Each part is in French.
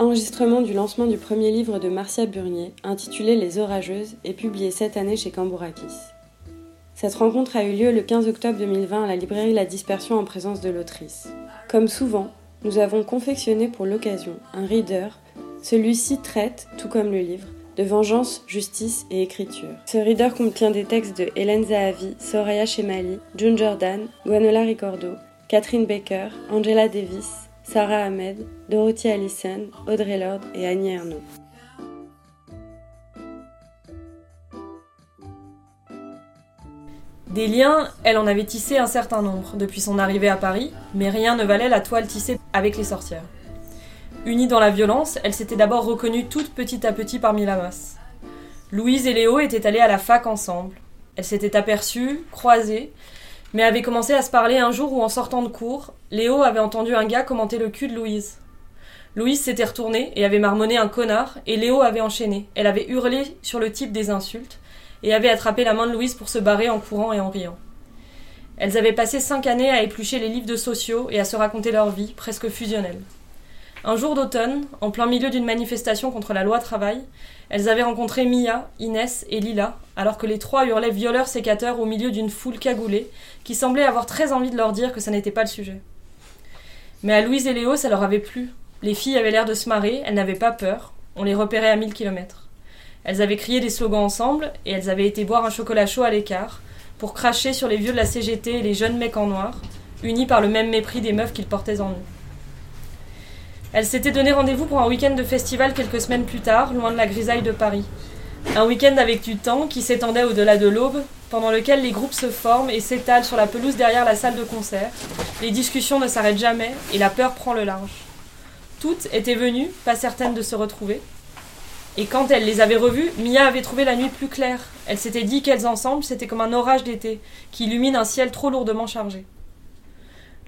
Enregistrement du lancement du premier livre de Marcia Burnier, intitulé Les Orageuses, et publié cette année chez Cambourakis. Cette rencontre a eu lieu le 15 octobre 2020 à la librairie La Dispersion en présence de l'autrice. Comme souvent, nous avons confectionné pour l'occasion un reader. Celui-ci traite, tout comme le livre, de vengeance, justice et écriture. Ce reader contient des textes de Hélène Zahavi, Soraya Chemali, June Jordan, Guanola Ricordo, Catherine Baker, Angela Davis, Sarah Ahmed, Dorothy Allison, Audrey Lorde et Annie Ernaux. Des liens, elle en avait tissé un certain nombre depuis son arrivée à Paris, mais rien ne valait la toile tissée avec les sorcières. Unie dans la violence, elle s'était d'abord reconnue toute petit à petit parmi la masse. Louise et Léo étaient allés à la fac ensemble. Elles s'étaient aperçues, croisées, mais avaient commencé à se parler un jour où, en sortant de cours, Léo avait entendu un gars commenter le cul de Louise. Louise s'était retournée et avait marmonné un connard, et Léo avait enchaîné. Elle avait hurlé sur le type des insultes, et avait attrapé la main de Louise pour se barrer en courant et en riant. Elles avaient passé cinq années à éplucher les livres de sociaux et à se raconter leur vie, presque fusionnelle. Un jour d'automne, en plein milieu d'une manifestation contre la loi travail, elles avaient rencontré Mia, Inès et Lila, alors que les trois hurlaient violeurs sécateurs au milieu d'une foule cagoulée, qui semblait avoir très envie de leur dire que ça n'était pas le sujet. Mais à Louise et Léo, ça leur avait plu. Les filles avaient l'air de se marrer, elles n'avaient pas peur, on les repérait à mille kilomètres. Elles avaient crié des slogans ensemble, et elles avaient été boire un chocolat chaud à l'écart, pour cracher sur les vieux de la CGT et les jeunes mecs en noir, unis par le même mépris des meufs qu'ils portaient en eux. Elle s'était donné rendez-vous pour un week-end de festival quelques semaines plus tard, loin de la grisaille de Paris. Un week-end avec du temps qui s'étendait au-delà de l'aube, pendant lequel les groupes se forment et s'étalent sur la pelouse derrière la salle de concert. Les discussions ne s'arrêtent jamais et la peur prend le large. Toutes étaient venues, pas certaines de se retrouver. Et quand elle les avait revues, Mia avait trouvé la nuit plus claire. Elle s'était dit qu'elles ensemble, c'était comme un orage d'été, qui illumine un ciel trop lourdement chargé.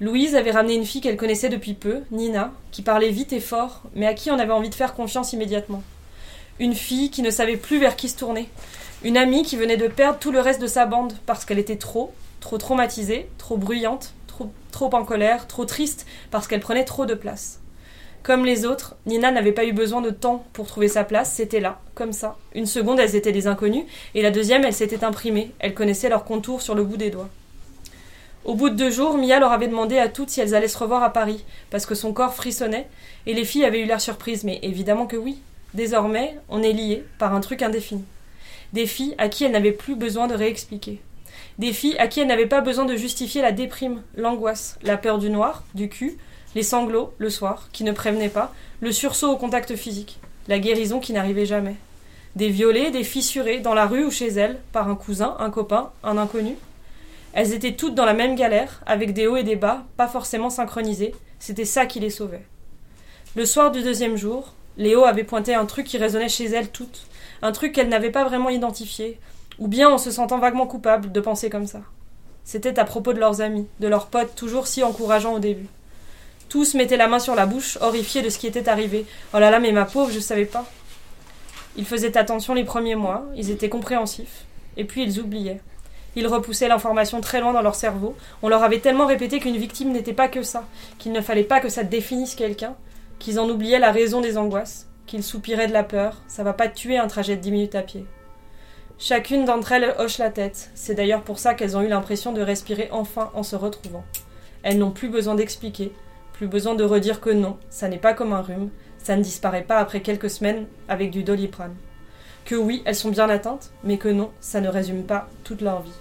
Louise avait ramené une fille qu'elle connaissait depuis peu, Nina, qui parlait vite et fort, mais à qui on avait envie de faire confiance immédiatement. Une fille qui ne savait plus vers qui se tourner. Une amie qui venait de perdre tout le reste de sa bande parce qu'elle était trop, trop traumatisée, trop bruyante, trop, trop en colère, trop triste parce qu'elle prenait trop de place. Comme les autres, Nina n'avait pas eu besoin de temps pour trouver sa place, c'était là, comme ça. Une seconde, elles étaient des inconnues, et la deuxième, elle s'était imprimée, elle connaissait leurs contours sur le bout des doigts. Au bout de deux jours, Mia leur avait demandé à toutes si elles allaient se revoir à Paris, parce que son corps frissonnait, et les filles avaient eu l'air surprises, mais évidemment que oui. Désormais, on est liés par un truc indéfini. Des filles à qui elles n'avaient plus besoin de réexpliquer. Des filles à qui elles n'avaient pas besoin de justifier la déprime, l'angoisse, la peur du noir, du cul, les sanglots, le soir, qui ne prévenaient pas, le sursaut au contact physique, la guérison qui n'arrivait jamais. Des violées, des fissurées, dans la rue ou chez elles, par un cousin, un copain, un inconnu, elles étaient toutes dans la même galère, avec des hauts et des bas, pas forcément synchronisés. C'était ça qui les sauvait. Le soir du deuxième jour, Léo avait pointé un truc qui résonnait chez elles toutes, un truc qu'elles n'avaient pas vraiment identifié, ou bien en se sentant vaguement coupable de penser comme ça. C'était à propos de leurs amis, de leurs potes toujours si encourageants au début. Tous mettaient la main sur la bouche, horrifiés de ce qui était arrivé. Oh là là, mais ma pauvre, je savais pas. Ils faisaient attention les premiers mois, ils étaient compréhensifs, et puis ils oubliaient. Ils repoussaient l'information très loin dans leur cerveau. On leur avait tellement répété qu'une victime n'était pas que ça, qu'il ne fallait pas que ça définisse quelqu'un, qu'ils en oubliaient la raison des angoisses, qu'ils soupiraient de la peur. Ça va pas tuer un trajet de dix minutes à pied. Chacune d'entre elles hoche la tête. C'est d'ailleurs pour ça qu'elles ont eu l'impression de respirer enfin en se retrouvant. Elles n'ont plus besoin d'expliquer, plus besoin de redire que non, ça n'est pas comme un rhume, ça ne disparaît pas après quelques semaines avec du doliprane que oui, elles sont bien atteintes, mais que non, ça ne résume pas toute leur vie.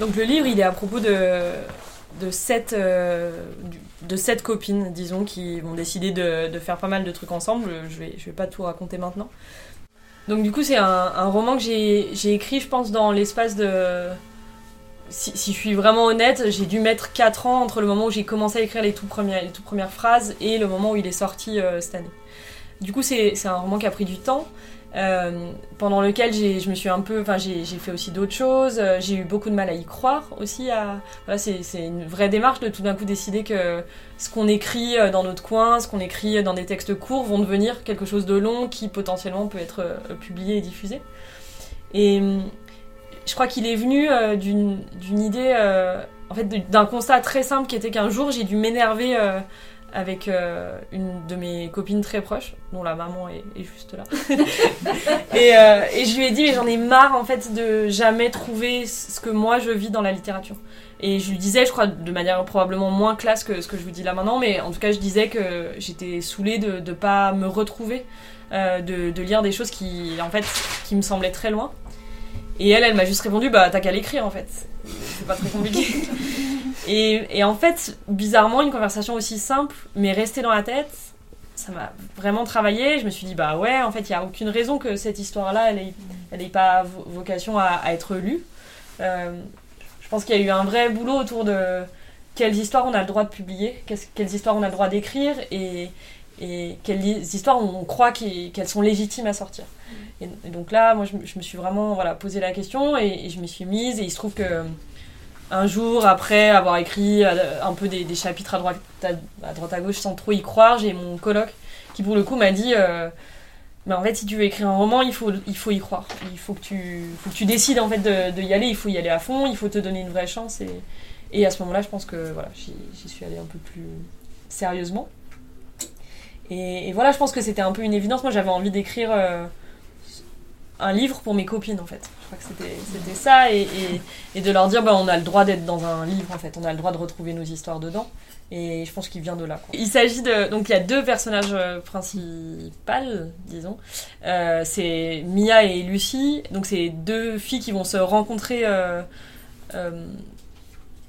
Donc le livre, il est à propos de, de, sept, euh, de sept copines, disons, qui vont décider de, de, faire pas mal de trucs ensemble. Je vais, je vais pas tout raconter maintenant. Donc du coup, c'est un, roman que j'ai écrit, je pense, dans l'espace de... Si, si, je suis vraiment honnête, j'ai dû mettre 4 ans entre le moment où j'ai commencé à écrire les toutes premières, les toutes premières phrases et le moment où il est sorti euh, cette année. Du coup, c'est un roman qui a pris du temps, euh, pendant lequel je me suis un peu, enfin, j'ai fait aussi d'autres choses. Euh, j'ai eu beaucoup de mal à y croire aussi. À, voilà, c'est une vraie démarche de tout d'un coup décider que ce qu'on écrit euh, dans notre coin, ce qu'on écrit dans des textes courts, vont devenir quelque chose de long qui potentiellement peut être publié et diffusé. Et je crois qu'il est venu d'une idée, en fait, d'un constat très simple qui était qu'un jour j'ai dû m'énerver avec euh, une de mes copines très proches, dont la maman est, est juste là. et, euh, et, je lui ai dit, mais j'en ai marre en fait de jamais trouver ce que moi je vis dans la littérature. Et je lui disais, je crois de manière probablement moins classe que ce que je vous dis là maintenant, mais en tout cas je disais que j'étais saoulée de ne pas me retrouver, euh, de, de, lire des choses qui en fait qui me semblaient très loin. Et elle, elle m'a juste répondu, bah t'as qu'à l'écrire en fait. C'est pas très compliqué. et, et, en fait, bizarrement, une conversation aussi simple, mais restée dans la tête, ça m'a vraiment travaillé. Je me suis dit, bah ouais, en fait, il n'y a aucune raison que cette histoire-là, elle n'ait pas vocation à, être lue. Euh, je pense qu'il y a eu un vrai boulot autour de quelles histoires on a le droit de publier, quelles histoires on a le droit d'écrire et, et quelles histoires on croit qu'elles sont légitimes à sortir. Et, donc là, moi, je, me suis vraiment voilà, posé la question et, je me suis mise. Et il se trouve que un jour, après avoir écrit euh, un peu des, chapitres à droite à, droite à gauche sans trop y croire, j'ai mon coloc qui, pour le coup, m'a dit euh, mais en fait, si tu veux écrire un roman, il faut, il faut y croire. Il faut que tu, que tu décides en fait de, y aller. Il faut y aller à fond. Il faut te donner une vraie chance. Et, à ce moment-là, je pense que voilà, j'y suis allée un peu plus sérieusement. Et, voilà, je pense que c'était un peu une évidence. Moi, j'avais envie d'écrire euh, un livre pour mes copines, en fait. Je crois que c'était ça. Et, et, de leur dire, bah, on a le droit d'être dans un livre, en fait. On a le droit de retrouver nos histoires dedans. Et je pense qu'il vient de là. Il s'agit de. Donc, il y a deux personnages euh, principaux, disons. Euh, c'est Mia et Lucie. Donc, c'est deux filles qui vont se rencontrer. Euh,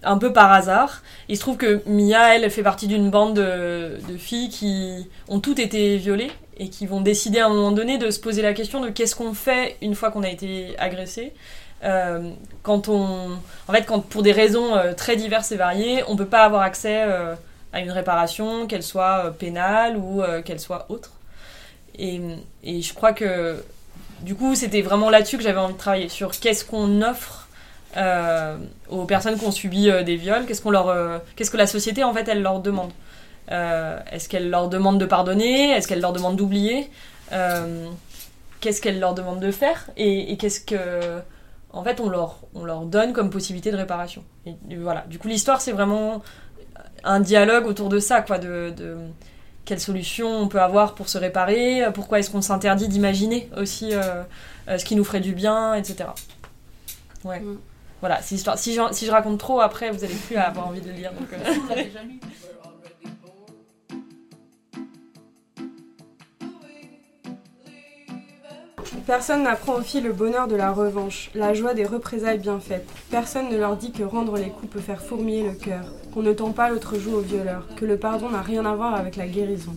un peu par hasard. Il se trouve que Mia, elle, fait partie d'une bande de, filles qui ont toutes été violées et qui vont décider à un moment donné de se poser la question de qu'est-ce qu'on fait une fois qu'on a été agressé. Euh, quand on, en fait, quand pour des raisons euh, très diverses et variées, on peut pas avoir accès euh, à une réparation, qu'elle soit pénale ou qu'elle soit autre. Et, et, je crois que du coup, c'était vraiment là-dessus que j'avais envie de travailler sur qu'est-ce qu'on offre aux personnes qui ont subi des viols Qu'est-ce qu'on leur, qu'est-ce que la société en fait elle leur demande Est-ce qu'elle leur demande de pardonner? Est-ce qu'elle leur demande d'oublier? Qu'est-ce qu'elle leur demande de faire? Et, qu'est-ce que en fait on leur, on leur donne comme possibilité de réparation et, voilà. Du coup l'histoire c'est vraiment un dialogue autour de ça quoi, de, de quelles solutions on peut avoir pour se réparer, pourquoi est-ce qu'on s'interdit d'imaginer aussi ce qui nous ferait du bien, etc. Ouais. Mm. Voilà, Si, je, si je raconte trop après, vous allez plus avoir envie de le lire. Donc, euh. Personne n'apprend aux filles le bonheur de la revanche, la joie des représailles bien faites. Personne ne leur dit que rendre les coups peut faire fourmiller le cœur, qu'on ne tend pas l'autre joue au violeur, que le pardon n'a rien à voir avec la guérison.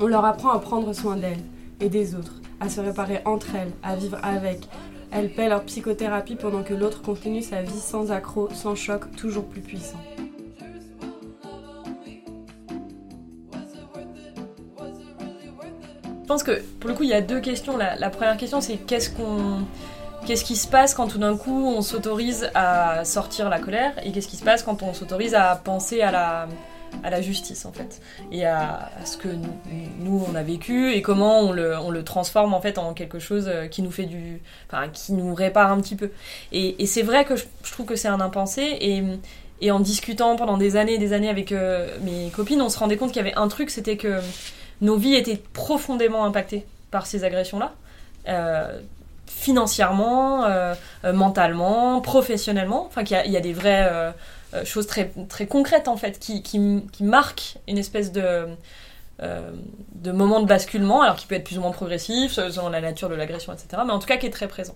On leur apprend à prendre soin d'elles et des autres, à se réparer entre elles, à vivre avec, elles paient leur psychothérapie pendant que l'autre continue sa vie sans accroc, sans choc, toujours plus puissant. Pense que pour le coup, il y a deux questions. La, première question, c'est qu'est-ce qu'on. Qu'est-ce qui se passe quand tout d'un coup on s'autorise à sortir la colère et qu'est-ce qui se passe quand on s'autorise à penser à la, à la justice en fait et à, ce que nous, on a vécu et comment on le, on le, transforme en fait en quelque chose euh, qui nous fait du enfin qui nous répare un petit peu et, c'est vrai que je, trouve que c'est un impensé et, et en discutant pendant des années et des années avec euh, mes copines on se rendait compte qu'il y avait un truc c'était que nos vies étaient profondément impactées par ces agressions là euh, financièrement, mentalement, professionnellement, enfin qu'il y, a des vrais euh, chose très, très concrète en fait, qui, qui, qui marque une espèce de, euh, de moment de basculement, alors qui peut être plus ou moins progressif, selon la nature de l'agression, etc., mais en tout cas qui est très présent.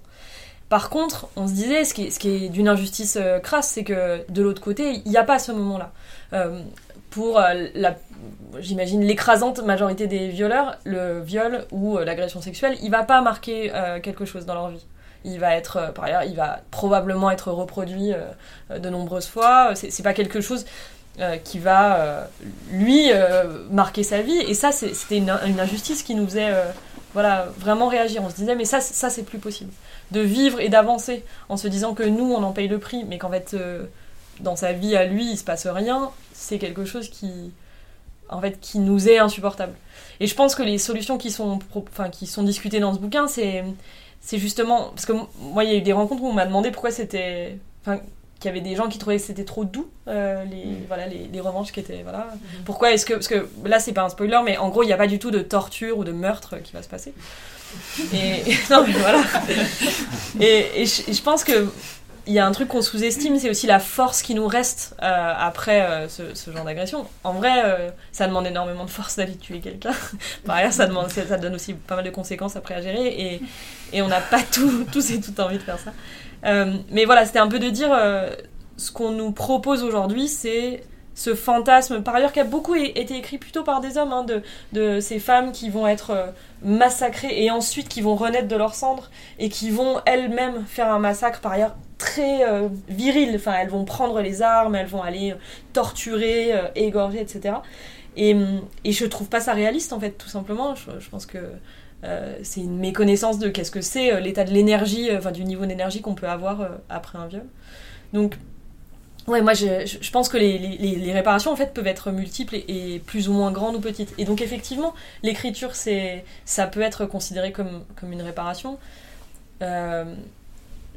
Par contre, on se disait, ce qui est, est d'une injustice euh, crasse, c'est que de l'autre côté, il n'y a pas ce moment-là. Pour la, j'imagine, l'écrasante majorité des violeurs, le viol ou l'agression sexuelle, il va pas marquer quelque chose dans leur vie il va être, euh, par ailleurs, il va probablement être reproduit euh, de nombreuses fois. C'est pas quelque chose euh, qui va, lui, marquer sa vie. Et ça, c'était une, injustice qui nous faisait voilà, vraiment réagir. On se disait, mais ça, ça c'est plus possible. De vivre et d'avancer en se disant que nous, on en paye le prix, mais qu'en fait, dans sa vie à lui, il se passe rien, c'est quelque chose qui, en fait, qui nous est insupportable. Et je pense que les solutions qui sont, enfin, qui sont discutées dans ce bouquin, c'est c'est justement parce que moi il y a eu des rencontres où on m'a demandé pourquoi c'était enfin qu'il y avait des gens qui trouvaient que c'était trop doux, euh, les, Mm. voilà, les, les revanches qui étaient. Voilà. Mhm. Pourquoi est-ce que. Parce que là, c'est pas un spoiler, mais en gros, il n'y a pas du tout de torture ou de meurtre qui va se passer. Et. non, mais voilà. Et je pense que. Il y a un truc qu'on sous-estime, c'est aussi la force qui nous reste euh, après euh, ce, genre d'agression. En vrai, euh, ça demande énormément de force d'aller tuer quelqu'un. Par ailleurs, ça, demande, ça, donne aussi pas mal de conséquences après à gérer. Et, on n'a pas tout, tous et toutes envie de faire ça. Mais voilà, c'était un peu de dire ce qu'on nous propose aujourd'hui, c'est ce fantasme, par ailleurs, qui a beaucoup été écrit plutôt par des hommes, hein, de, ces femmes qui vont être euh, massacrées et ensuite qui vont renaître de leurs cendres et qui vont elles-mêmes faire un massacre, par ailleurs, très euh, viril. Enfin, elles vont prendre les armes, elles vont aller euh, torturer, égorger, etc. Et, hum, et je trouve pas ça réaliste, en fait, tout simplement. Je, pense que c'est une méconnaissance de qu'est-ce que c'est l'état de l'énergie, enfin du niveau d'énergie qu'on peut avoir après un viol. Donc, ouais, moi je, je- pense que les, les- les réparations en fait peuvent être multiples et, plus ou moins grandes ou petites. Et donc effectivement, l'écriture c'est ça peut être considéré comme, comme une réparation. Euh,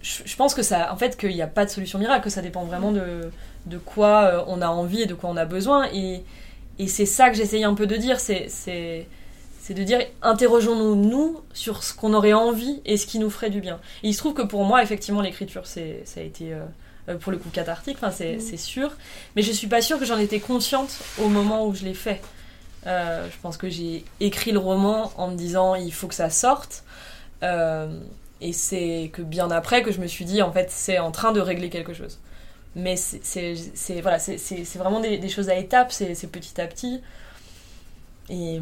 je, pense que ça, en fait, qu'il n'y a pas de solution miracle, que ça dépend vraiment de, de quoi euh, on a envie et de quoi on a besoin. Et, et c'est ça que j'essayais un peu de dire, c'est de dire interrogeons-nous nous sur ce qu'on aurait envie et ce qui nous ferait du bien. Et il se trouve que pour moi, effectivement, l'écriture, ça a été euh, pour le coup cathartique, enfin c'est c'est sûr. Mais je suis pas sûre que j'en étais consciente au moment où je l'ai fait. Euh, je pense que j'ai écrit le roman en me disant il faut que ça sorte. Euh, et c'est que bien après que je me suis dit en fait c'est en train de régler quelque chose. Mais c'est voilà, c'est- vraiment des, des choses à étapes, c'est c'est petit à petit. Et,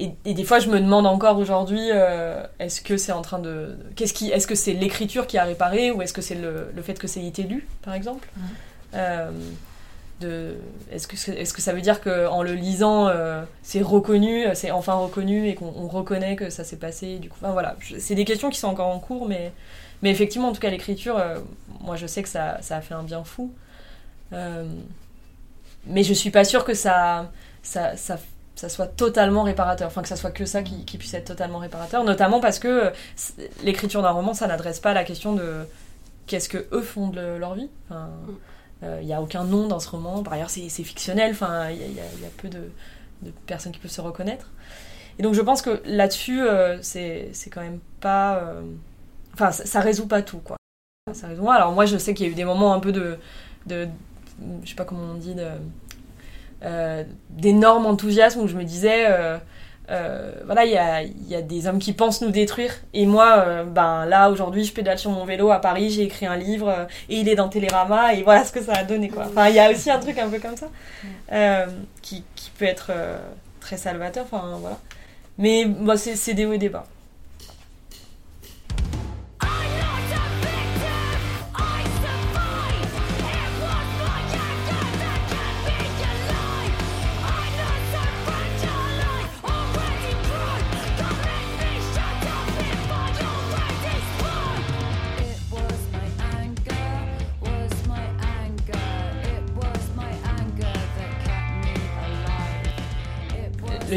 et, et des fois, je me demande encore aujourd'hui, euh, est-ce que c'est en train de, qu'est-ce qui, est-ce que c'est l'écriture qui a réparé ou est-ce que c'est le, le fait que c'est été lu, par exemple Mhm. Euh, de, est-ce que est-ce que ça veut dire que en le lisant, euh, c'est reconnu, c'est enfin reconnu et qu'on on reconnaît que ça s'est passé Du coup, enfin, voilà, c'est des questions qui sont encore en cours, mais mais effectivement, en tout cas, l'écriture, moi, je sais que ça, ça a fait un bien fou. Mais je suis pas sûre que ça, ça, ça, ça soit totalement réparateur. Enfin, que ça soit que ça qui, qui puisse être totalement réparateur. Notamment parce que euh, l'écriture d'un roman, ça n'adresse pas la question de qu'est-ce que eux font de leur vie. Enfin, il n'y a aucun nom dans ce roman. Par ailleurs, c'est fictionnel. Enfin, il y, a- y a- y a peu de, de personnes qui peuvent se reconnaître. Et donc, je pense que là-dessus, euh, c'est c'est quand même pas. euh, Enfin, ça, ça résout pas tout, quoi. Ça résout. Alors, moi, je sais qu'il y a eu des moments un peu de. de je sais pas comment on dit, de. Euh, d'énorme enthousiasme où je me disais. euh, euh, voilà, il y a, y a des hommes qui pensent nous détruire. Et moi, ben là, aujourd'hui, je pédale sur mon vélo à Paris, j'ai écrit un livre et il est dans Télérama et voilà ce que ça a donné, quoi. Enfin, il y a aussi un truc un peu comme ça qui, qui peut être très salvateur. Enfin, voilà. Mais bon, c'est c'est des hauts et des bas.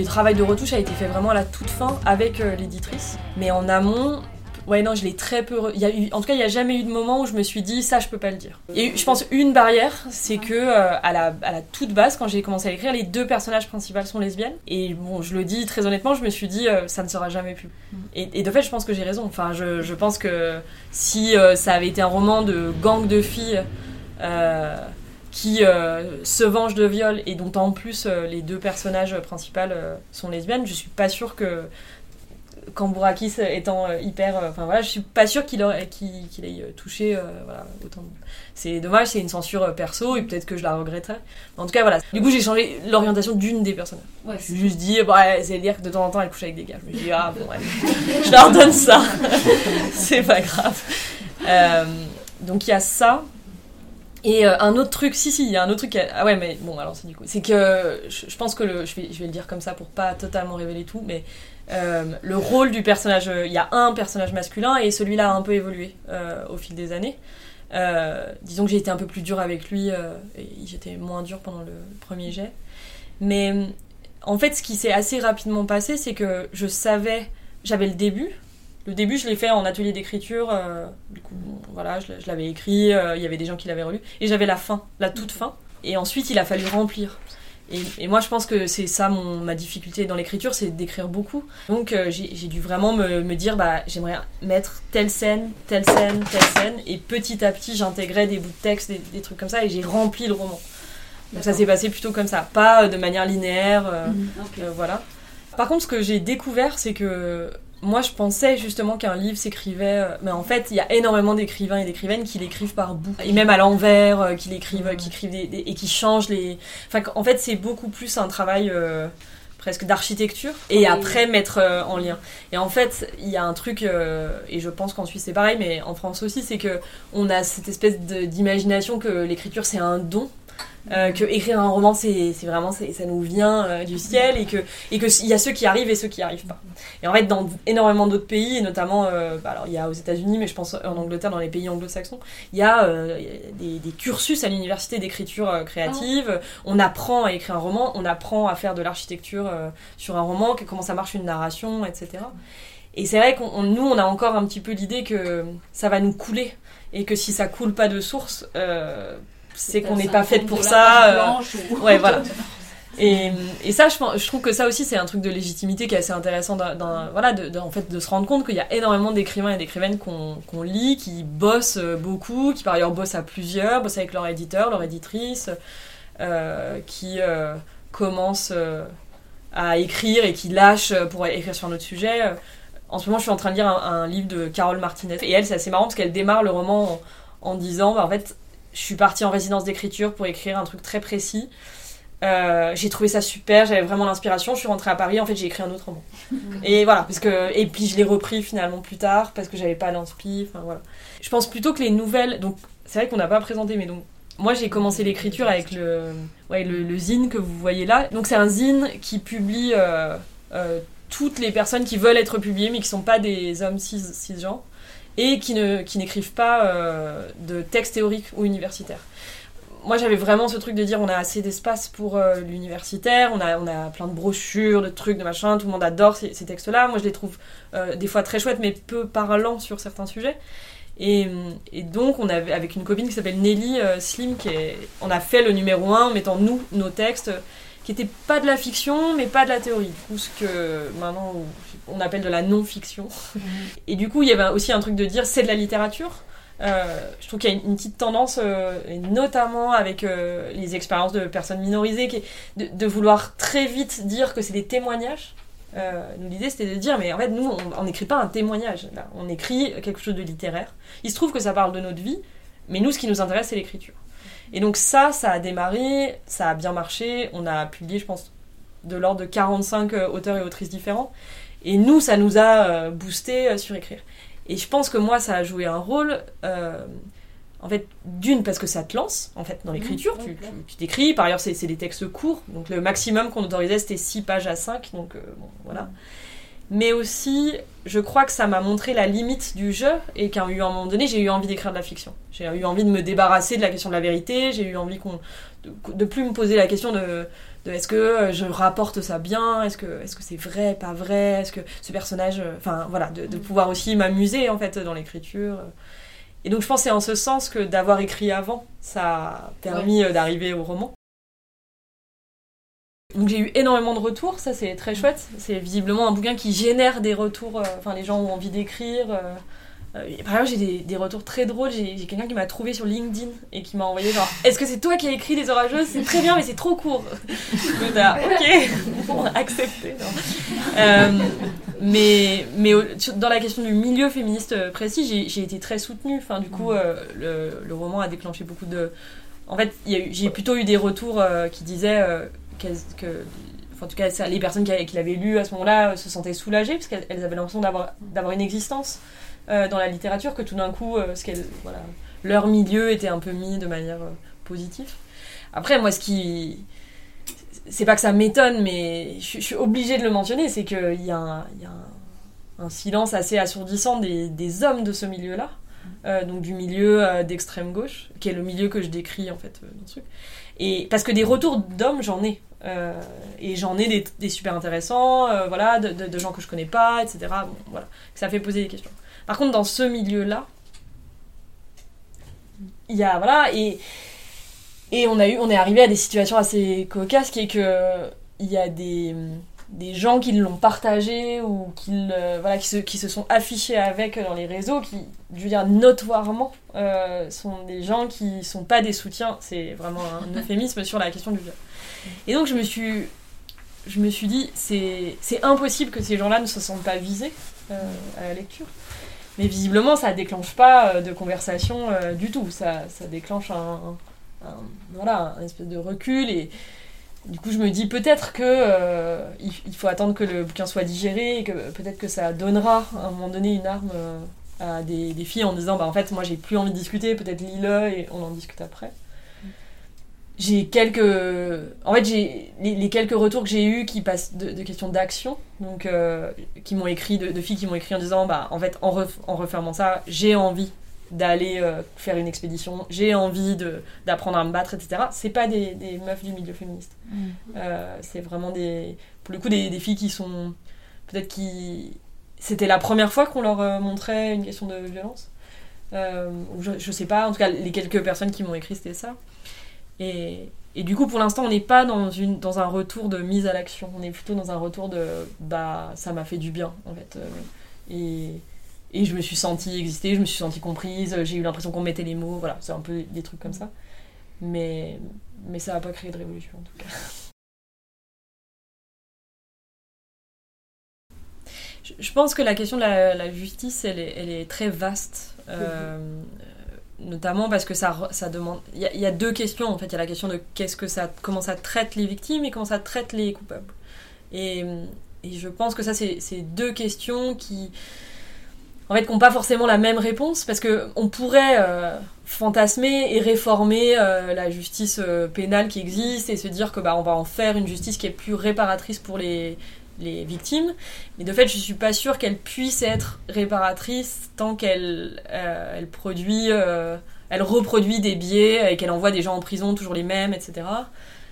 Le travail de retouche a été fait vraiment à la toute fin avec euh, l'éditrice. Mais en amont, ouais, non, je l'ai très peu. re- Il y a eu, en tout cas, il n'y a jamais eu de moment où je me suis dit ça, je peux pas le dire. Eu, je pense, une barrière, c'est que euh, à, la, à la toute base, quand j'ai commencé à l'écrire, les deux personnages principaux sont lesbiennes. Et bon, je le dis très honnêtement, je me suis dit euh, ça ne sera jamais plus. Et, et de fait, je pense que j'ai raison. Enfin, je, je pense que si euh, ça avait été un roman de gang de filles. Qui euh, se venge de viol et dont en plus euh, les deux personnages principaux euh, sont lesbiennes, je suis pas sûre que Kambourakis étant hyper, enfin voilà, je suis pas sûre qu'il ait touché voilà autant. C'est dommage, c'est une censure perso et peut-être que je la regretterai. En tout cas voilà. Du coup j'ai changé l'orientation d'une des personnages. Ouais, Je me suis juste dit, bah, c'est dire que de temps en temps elle couche avec des gars. Je me suis dit ah bon, ouais, je leur donne ça, c'est pas grave. Donc il y a ça. Et euh, un autre truc, si, si, il y a un autre truc. Ah ouais, mais bon, alors c'est du coup. C'est que je, pense que le. Je vais, je vais le dire comme ça pour pas totalement révéler tout, mais euh, le rôle du personnage. euh, Il y a un personnage masculin et celui-là a un peu évolué au fil des années. Disons que j'ai été un peu plus dure avec lui et j'étais moins dure pendant le premier jet. Mais en fait, ce qui s'est assez rapidement passé, c'est que je savais. J'avais le début Le début, je l'ai fait en atelier d'écriture. euh, du coup, voilà, je, je l'avais écrit. euh, Il y avait des gens qui l'avaient relu. Et j'avais la fin, la toute fin. Et ensuite, il a fallu remplir. Et, et moi, je pense que c'est ça mon, ma difficulté dans l'écriture, c'est d'écrire beaucoup. Donc, euh, j'ai dû vraiment me, me dire, bah, j'aimerais mettre telle scène, telle scène, telle scène. Et petit à petit, j'intégrais des bouts de texte, des, des trucs comme ça, et j'ai rempli le roman. Donc, ça s'est passé plutôt comme ça, pas de manière linéaire. euh, Ok. euh, voilà. Par contre, ce que j'ai découvert, c'est que moi, je pensais justement qu'un livre s'écrivait. euh, Mais en fait, il y a énormément d'écrivains et d'écrivaines qui l'écrivent par bout. Et même à l'envers, euh, qui l'écrivent, qui écrivent des, des- et qui changent les. Enfin, en fait, c'est beaucoup plus un travail. euh, presque d'architecture et après mettre euh, en lien. Et en fait il y a un truc euh, et je pense qu'en Suisse c'est pareil mais en France aussi c'est que on a cette espèce d'imagination que l'écriture c'est un don euh, que écrire un roman c'est vraiment ça nous vient euh, du ciel et que et que il y a ceux qui arrivent et ceux qui arrivent pas. Et en fait dans énormément d'autres pays et notamment bah, alors il y a aux États-Unis mais je pense en Angleterre dans les pays anglo-saxons il y a des, des cursus à l'université d'écriture créative. On apprend à écrire un roman on apprend à faire de l'architecture euh, sur un roman comment ça marche une narration etc et c'est vrai qu'on on- nous on a encore un petit peu l'idée que ça va nous couler et que si ça coule pas de source euh, c'est qu'on n'est pas fait pour ça euh, ouais, voilà. Et, et ça, je, trouve que ça aussi, c'est un truc de légitimité qui est assez intéressant. voilà, de, de- en fait, de se rendre compte qu'il y a énormément d'écrivains et d'écrivaines qu'on lit, qui bossent beaucoup, qui par ailleurs bossent à plusieurs, bossent avec leur éditeur, leur éditrice, euh, qui euh, commencent euh, à écrire et qui lâchent euh, pour écrire sur un autre sujet. Euh, En ce moment, je suis en train de lire un, un livre de Carole Martinez. Et elle, c'est assez marrant parce qu'elle démarre le roman en, en disant, bah, en fait, je suis partie en résidence d'écriture pour écrire un truc très précis. Euh, j'ai trouvé ça super, j'avais vraiment l'inspiration. Je suis rentrée à Paris, en fait, j'ai écrit un autre roman. Et voilà, parce que et puis je l'ai repris finalement plus tard parce que j'avais pas l'inspi. Enfin voilà. Je pense plutôt que les nouvelles. Donc c'est vrai qu'on n'a pas présenté, mais donc moi j'ai commencé l'écriture avec le ouais le, zine que vous voyez là. Donc c'est un zine qui publie euh, euh, toutes les personnes qui veulent être publiées mais qui sont pas des hommes cis cisgenres et qui ne qui n'écrivent pas euh, de textes théoriques ou universitaires moi j'avais vraiment ce truc de dire on a assez d'espace pour l'universitaire, on a, on a plein de brochures, de trucs, de machin, tout le monde adore ces, ces textes-là. Moi je les trouve des fois très chouettes mais peu parlants sur certains sujets. Et, et donc on avait avec une copine qui s'appelle Nelly euh, Slim, qui est, on a fait le numéro 1 en mettant nous, nos textes, euh, qui étaient pas de la fiction mais pas de la théorie. Du coup ce que maintenant on appelle de la non-fiction. Et du coup il y avait aussi un truc de dire c'est de la littérature. Euh, je trouve qu'il y a une, une petite tendance, euh, et notamment avec les expériences de personnes minorisées, qui est de, de vouloir très vite dire que c'est des témoignages. Euh, l'idée, c'était de dire, mais en fait, nous, on n'écrit pas un témoignage. On écrit quelque chose de littéraire. Il se trouve que ça parle de notre vie, mais nous, ce qui nous intéresse, c'est l'écriture. Et donc ça, ça a démarré, ça a bien marché. On a publié, je pense, de l'ordre de 45 euh, auteurs et autrices différents. Et nous, ça nous a euh, boosté sur écrire. Et je pense que moi, ça a joué un rôle. En fait, d'une, parce que ça te lance, en fait, dans l'écriture. Mmh, tu, ouais, tu, tu t'écris. Par ailleurs, c'est, c'est des textes courts. Donc, le maximum qu'on autorisait, c'était 6 pages à 5. Donc, euh, bon, voilà. Mais aussi, je crois que ça m'a montré la limite du jeu et qu'à un moment donné, j'ai eu envie d'écrire de la fiction. J'ai eu envie de me débarrasser de la question de la vérité. J'ai eu envie qu'on, de, de plus me poser la question de, de est-ce que euh, je rapporte ça bien Est-ce que est-ce que c'est vrai, pas vrai Est-ce que ce personnage, euh, enfin voilà, de, de pouvoir aussi m'amuser en fait dans l'écriture. Et donc je pense que c'est en ce sens que d'avoir écrit avant, ça a permis euh, d'arriver au roman. Donc j'ai eu énormément de retours, ça c'est très chouette. C'est visiblement un bouquin qui génère des retours, euh, enfin les gens ont envie d'écrire. Euh, par exemple, j'ai des, des retours très drôles. J'ai quelqu'un qui m'a trouvé sur LinkedIn et qui m'a envoyé genre Est-ce que c'est toi qui as écrit Les Orageuses? C'est très bien, mais c'est trop court. Donc, là, ok, bon, accepté. Euh, mais mais dans la question du milieu féministe euh, précis, j'ai- été très soutenue. Enfin, du coup, le, le roman a déclenché beaucoup de. En fait, j'ai plutôt eu des retours qui disaient que. en tout cas, les personnes qui, l'avaient lu à ce moment-là se sentaient soulagées parce qu'elles elles avaient l'impression d'avoir une existence euh, dans la littérature, que tout d'un coup, euh, leur milieu était un peu mis de manière euh, positive. Après, moi, ce qui. C'est pas que ça m'étonne, mais je, suis obligée de le mentionner, c'est qu'il y a, un, y a un, silence assez assourdissant des, hommes de ce milieu-là, donc du milieu d'extrême gauche, qui est le milieu que je décris en fait dans ce truc. Et parce que des retours d'hommes, j'en ai. Et j'en ai des, super intéressants, voilà, de gens que je connais pas, etc. Bon, voilà, ça fait poser des questions. Par contre, dans ce milieu-là, il y a voilà et et on a eu, on est arrivé à des situations assez cocasses, qui est que il y a des des gens qui l'ont partagé ou qui voilà qui se, qui se sont affichés avec dans les réseaux qui je veux dire notoirement euh, sont des gens qui sont pas des soutiens. C'est vraiment un euphémisme sur la question du viol. Et donc je me suis je me suis dit c'est c'est impossible que ces gens-là ne se sentent pas visés euh, à la lecture mais visiblement ça déclenche pas euh, de conversation euh, du tout ça ça déclenche un, voilà un espèce de recul et du coup, je me dis peut-être que euh, il, faut attendre que le bouquin soit digéré et que peut-être que ça donnera à un moment donné une arme à des, des filles en disant bah en fait moi j'ai plus envie de discuter, peut-être lis-le et on en discute après. J'ai quelques en fait j'ai les, les quelques retours que j'ai eus qui passent de, de questions d'action donc euh, qui m'ont écrit de, de filles qui m'ont écrit en disant bah en fait en, ref- en refermant ça j'ai envie d'aller euh, faire une expédition, j'ai envie de d'apprendre à me battre, etc. C'est pas des, des meufs du milieu féministe. Euh, c'est vraiment des, pour le coup, des, des filles qui sont peut-être qui, c'était la première fois qu'on leur montrait une question de violence. Je, je sais pas. En tout cas, les quelques personnes qui m'ont écrit, c'était ça. Et, du coup, pour l'instant, on n'est pas dans un retour de mise à l'action. On est plutôt dans un retour de, bah, ça m'a fait du bien, en fait. Euh, et je me suis sentie exister, je me suis sentie comprise, j'ai eu l'impression qu'on mettait les mots, voilà, c'est un peu des trucs comme ça. Mais, ça n'a pas créé de révolution en tout cas. Je, pense que la question de la, justice, elle est, elle est très vaste. euh, Notamment parce que ça, ça demande. Il y, a- deux questions en fait. Il y a la question de qu'est-ce que ça, comment ça traite les victimes et comment ça traite les coupables. Et, et je pense que ça, c'est deux questions qui, en fait, n'ont pas forcément la même réponse parce que on pourrait euh, fantasmer et réformer euh, la justice euh, pénale qui existe et se dire que bah on va en faire une justice qui est plus réparatrice pour les les victimes. Mais de fait, je suis pas sûre qu'elle puisse être réparatrice tant qu'elle euh, elle produit, euh, elle reproduit des biais et qu'elle envoie des gens en prison toujours les mêmes, etc.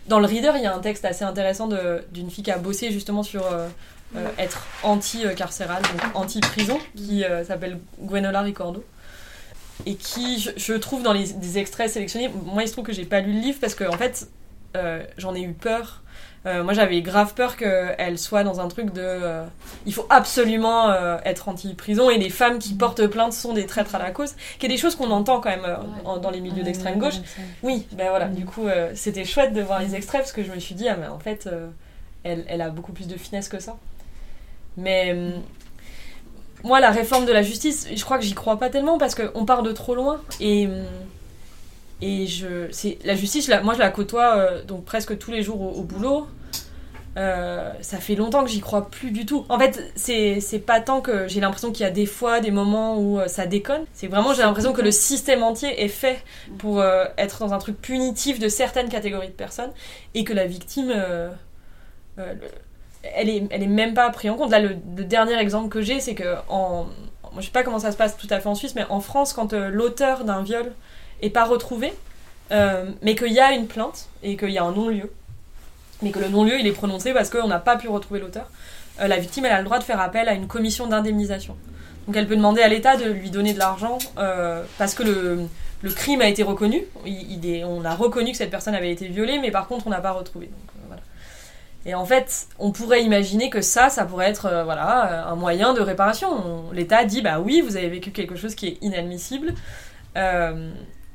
Dans le Reader, il y a un texte assez intéressant d'une fille qui a bossé justement sur euh, être anti-carcéral, donc anti-prison, qui s'appelle Gwenola Ricordo. Et qui, je, trouve dans les des extraits sélectionnés, moi il se trouve que j'ai pas lu le livre parce que en fait j'en ai eu peur. Euh, moi j'avais grave peur qu'elle soit dans un truc de. euh, il faut absolument euh, être anti-prison et les femmes qui portent plainte sont des traîtres à la cause, qui est des choses qu'on entend quand même en- dans les milieux d'extrême gauche. Oui, ben voilà, Mm. du coup, c'était chouette de voir les extraits parce que je me suis dit, ah, mais en fait, elle, elle a beaucoup plus de finesse que ça. Mais moi, la réforme de la justice, je crois que j'y crois pas tellement parce qu'on part de trop loin. Et, et je, c'est, la justice, moi, je la côtoie euh, donc presque tous les jours au, boulot. Euh, ça fait longtemps que j'y crois plus du tout. En fait, c'est, c'est pas tant que j'ai l'impression qu'il y a des fois des moments où euh, ça déconne. C'est vraiment, j'ai l'impression que le système entier est fait pour être dans un truc punitif de certaines catégories de personnes et que la victime, le- elle, est, elle est même pas prise en compte. Là, le, le dernier exemple que j'ai, c'est que en, moi, je sais pas comment ça se passe tout à fait en Suisse, mais en France, quand l'auteur d'un viol est pas retrouvé, euh, mais qu'il y a une plainte et qu'il y a un non-lieu, mais que le non-lieu il est prononcé parce qu'on n'a pas pu retrouver l'auteur, euh, la victime elle a le droit de faire appel à une commission d'indemnisation. Donc elle peut demander à l'État de lui donner de l'argent euh, parce que le, crime a été reconnu, il, est, on a reconnu que cette personne avait été violée, mais par contre on n'a pas retrouvé. Et en fait, on pourrait imaginer que ça, ça pourrait être voilà, un moyen de réparation. On- L'État dit bah oui, vous avez vécu quelque chose qui est inadmissible.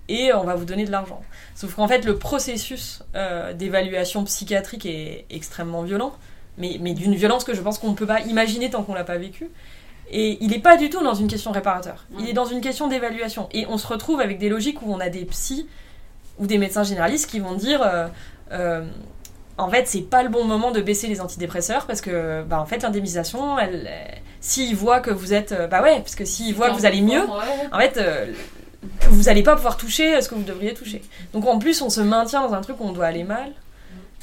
Et on va vous donner de l'argent. Sauf qu'en fait, le processus euh, d'évaluation psychiatrique est extrêmement violent, mais, mais d'une violence que je pense qu'on ne peut pas imaginer tant qu'on l'a pas vécu. Et il n'est pas du tout dans une question réparateur. Il est dans une question d'évaluation. Et on se retrouve avec des logiques où on a des psys ou des médecins généralistes qui vont dire euh, euh, en fait, c'est pas le bon moment de baisser les antidépresseurs parce que, bah, en fait, l'indemnisation, elle, s'ils voient que vous êtes, bah ouais, parce que s'ils voient que vous allez mieux, en fait, euh, vous n'allez pas pouvoir toucher ce que vous devriez toucher. Donc en plus, on se maintient dans un truc où on doit aller mal.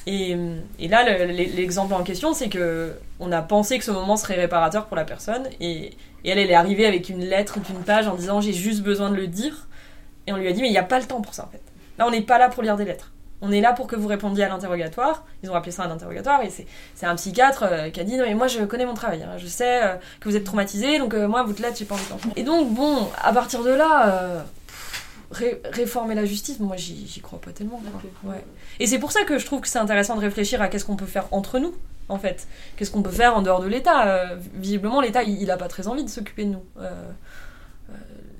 Et, et là, le- le- l'exemple en question, c'est que on a pensé que ce moment serait réparateur pour la personne, et, et elle, elle est arrivée avec une lettre d'une page en disant j'ai juste besoin de le dire, et on lui a dit mais il n'y a pas le temps pour ça en fait. Là, on n'est pas là pour lire des lettres. On est là pour que vous répondiez à l'interrogatoire. Ils ont appelé ça un interrogatoire et c'est un psychiatre euh, qui a dit non mais moi je connais mon travail, hein. je sais euh, que vous êtes traumatisé donc euh, moi vous te l'êtes, j'ai pas envie d'enfant. Et donc bon, à partir de là, ré- réformer la justice, moi j'y crois pas tellement. quoi. Ok. Ouais. Et c'est pour ça que je trouve que c'est intéressant de réfléchir à qu'est-ce qu'on peut faire entre nous en fait. Qu'est-ce qu'on peut faire en dehors de l'État Visiblement l'État il, il a pas très envie de s'occuper de nous.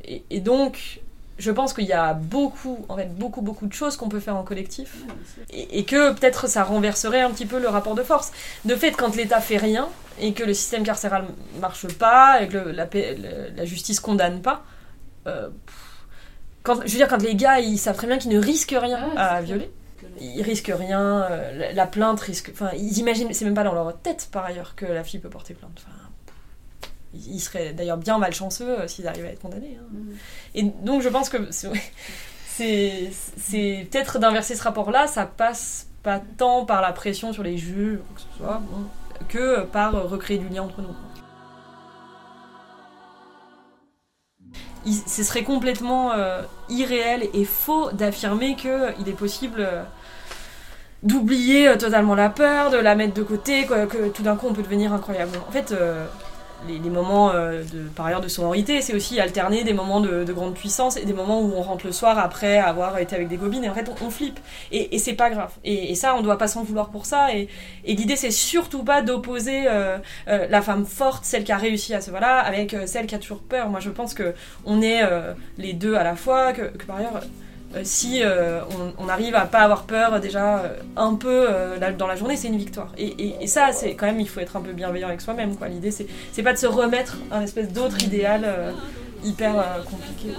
Et, et donc je pense qu'il y a beaucoup, en fait, beaucoup, beaucoup de choses qu'on peut faire en collectif et, et que peut-être ça renverserait un petit peu le rapport de force. De fait, quand l'État fait rien et que le système carcéral marche pas et que le- la, le- la justice condamne pas, euh, quand, je veux dire, quand les gars ils savent très bien qu'ils ne risquent rien Ah, à violer, ils risquent rien, euh, la, la plainte risque. Enfin, ils imaginent, c'est même pas dans leur tête par ailleurs que la fille peut porter plainte. Enfin, ils seraient d'ailleurs bien malchanceux euh, s'ils arrivaient à être condamnés. hein. Mhm. Et donc je pense que c'est- peut-être d'inverser ce rapport-là, ça passe pas tant par la pression sur les juges que ce soit, bon, que par euh, recréer du lien entre nous. Il- ce serait complètement euh, irréel et faux d'affirmer qu'il est possible euh, d'oublier euh, totalement la peur, de la mettre de côté, quoi, que tout d'un coup on peut devenir incroyable. En fait, euh, les, les moments euh, de, par ailleurs de sororité, c'est aussi alterner des moments de, de grande puissance et des moments où on rentre le soir après avoir été avec des gobines et en fait on, flippe. Et, et c'est pas grave. Et, et ça, on doit pas s'en vouloir pour ça. Et, et l'idée, c'est surtout pas d'opposer euh, euh, la femme forte, celle qui a réussi à ce voilà, avec euh, celle qui a toujours peur. Moi, je pense que on est euh, les deux à la fois, que, que par ailleurs. Euh, si euh, on, arrive à pas avoir peur déjà euh, un peu dans la journée, c'est une victoire. Et, ça, c'est quand même, il faut être un peu bienveillant avec soi-même. quoi. L'idée, c'est c'est pas de se remettre un espèce d'autre idéal hyper compliqué.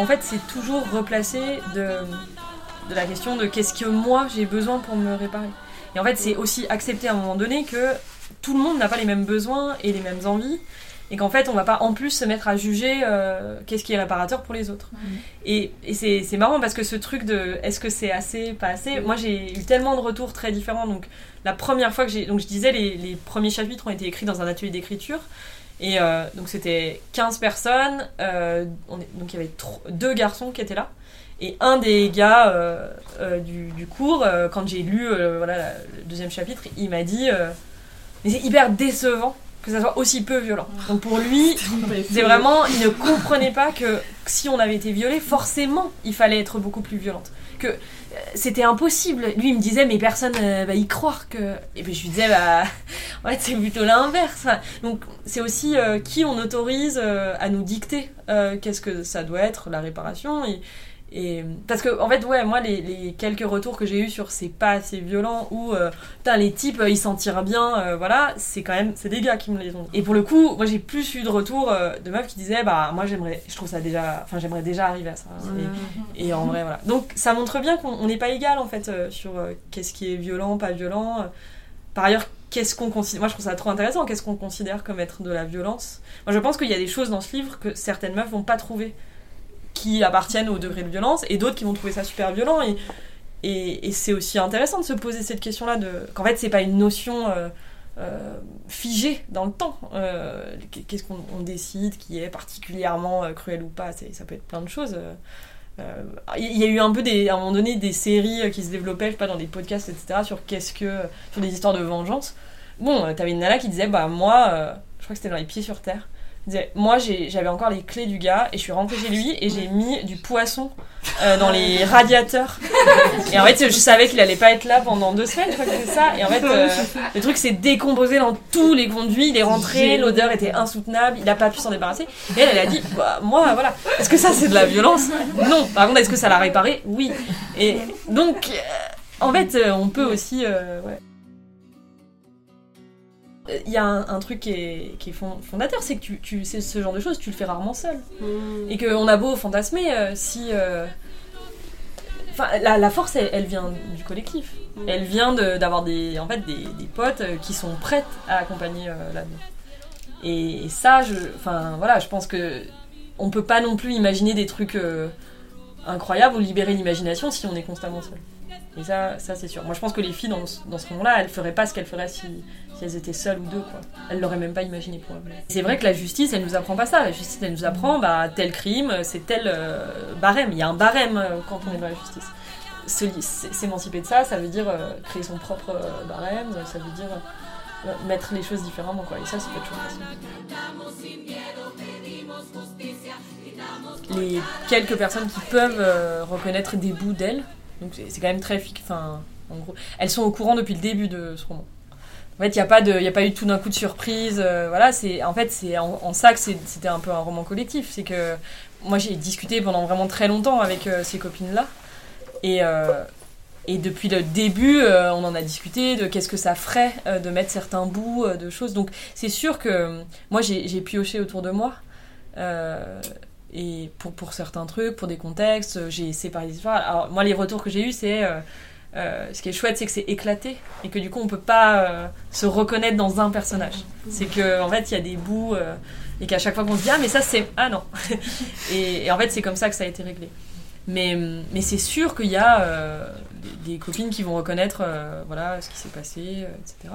En fait, c'est toujours replacer de, de la question de qu'est-ce que moi j'ai besoin pour me réparer. Et en fait, c'est aussi accepter à un moment donné que tout le monde n'a pas les mêmes besoins et les mêmes envies. Et qu'en fait, on va pas en plus se mettre à juger euh, qu'est-ce qui est réparateur pour les autres. Et, et c'est marrant parce que ce truc de est-ce que c'est assez, pas assez, moi j'ai eu tellement de retours très différents. Donc la première fois que j'ai. Donc je disais, les, les premiers chapitres ont été écrits dans un atelier d'écriture. Et euh, donc c'était 15 personnes, euh, on est- donc il y avait deux garçons qui étaient là. Et un des gars du, du cours, quand j'ai lu voilà, le deuxième chapitre, il m'a dit Mais c'est hyper décevant que ça soit aussi peu violent. Donc pour lui, c'est vraiment, il ne comprenait pas que si on avait été violé, forcément, il fallait être beaucoup plus violente. Que euh, c'était impossible. Lui, il me disait, mais personne euh, va y croire que. Et puis je lui disais, bah, en fait, c'est plutôt l'inverse. Donc c'est aussi euh, qui on autorise euh, à nous dicter qu'est-ce que ça doit être, la réparation. Et, et parce que en fait ouais moi les, les quelques retours que j'ai eu sur c'est pas assez violent ou euh, putain les types euh, ils s'en tirent bien euh, voilà c'est quand même c'est des gars qui me les ont. Dit. et pour le coup moi j'ai plus eu de retours euh, de meufs qui disaient bah moi j'aimerais je trouve ça déjà enfin j'aimerais déjà arriver à ça. Et, et en vrai voilà. Donc ça montre bien qu'on on n'est pas égal en fait sur qu'est-ce qui est violent pas violent. Par ailleurs qu'est-ce qu'on considère moi je trouve ça trop intéressant qu'est-ce qu'on considère comme être de la violence. Moi je pense qu'il y a des choses dans ce livre que certaines meufs vont pas trouver qui appartiennent au degré de violence et d'autres qui vont trouver ça super violent. Et, c'est aussi intéressant de se poser cette question là de qu'en fait c'est pas une notion euh, euh, figée dans le temps. Euh, qu'est-ce qu'on on décide qui est particulièrement cruel ou pas? Ça peut être plein de choses. Il y a eu un peu à un moment donné des séries qui se développaient je sais pas dans des podcasts etc sur que sur des histoires de vengeance. Bon t'avais une nana qui disait bah moi je crois que c'était dans les pieds sur terre moi j'avais encore les clés du gars et je suis rentrée chez lui et j'ai mis du poisson euh, dans les radiateurs. Et en fait je savais qu'il allait pas être là pendant deux semaines je crois que c'est ça. Et en fait euh, le truc s'est décomposé dans tous les conduits. Il est rentré l'odeur était insoutenable. Il a pas pu s'en débarrasser. Et elle elle a dit bah, moi voilà. Est-ce que ça c'est de la violence? Non. Par contre est-ce que ça l'a réparé? Oui. Et donc euh, en fait on peut aussi ouais. Il y a un, un truc qui est, qui est fond- fondateur, c'est que tu, tu, c'est ce genre de choses, tu le fais rarement seul. Mm. Et qu'on a beau fantasmer, euh, si. euh, la, la force, elle, elle vient du collectif. Mm. Elle vient de- d'avoir des, en fait, des, des potes euh, qui sont prêtes à accompagner euh, là-dedans. Et, et ça, je, enfin, voilà, je pense que on peut pas non plus imaginer des trucs incroyables ou libérer l'imagination si on est constamment seul. Et ça, ça c'est sûr. Moi, je pense que les filles dans dans ce moment-là, elles feraient pas ce qu'elles feraient si, elles étaient seules ou deux, quoi. Elles l'auraient même pas imaginé elles. C'est vrai que la justice, elle nous apprend pas ça. La justice, elle nous apprend, bah, tel crime, c'est tel euh, barème. Il y a un barème euh, quand on est dans la justice. S'émanciper de ça, ça veut dire euh, créer son propre barème, ça veut dire mettre les choses différemment. Et ça, c'est pas toujours les quelques personnes qui peuvent reconnaître des bouts d'elles. Donc c'est quand même très fic- Enfin, en gros, elles sont au courant depuis le début de ce roman. En fait, il n'y a pas de, y a pas eu tout d'un coup de surprise. euh, voilà, c'est en fait c'est en, ça que c'était un peu un roman collectif. C'est que moi j'ai discuté pendant vraiment très longtemps avec euh, ces copines là et euh, et depuis le début, on en a discuté de qu'est-ce que ça ferait de mettre certains bouts de choses. Donc c'est sûr que moi j'ai pioché autour de moi. Et pour, pour certains trucs, pour des contextes, euh, j'ai séparé des histoires. Alors, moi, les retours que j'ai eus, c'est. euh, euh, ce qui est chouette, c'est que c'est éclaté et que du coup, on peut pas se reconnaître dans un personnage. C'est que en fait, il y a des bouts et qu'à chaque fois qu'on se dit ah mais ça c'est ah non et, en fait c'est comme ça que ça a été réglé. Mais mais c'est sûr qu'il y a des, copines qui vont reconnaître voilà ce qui s'est passé etc.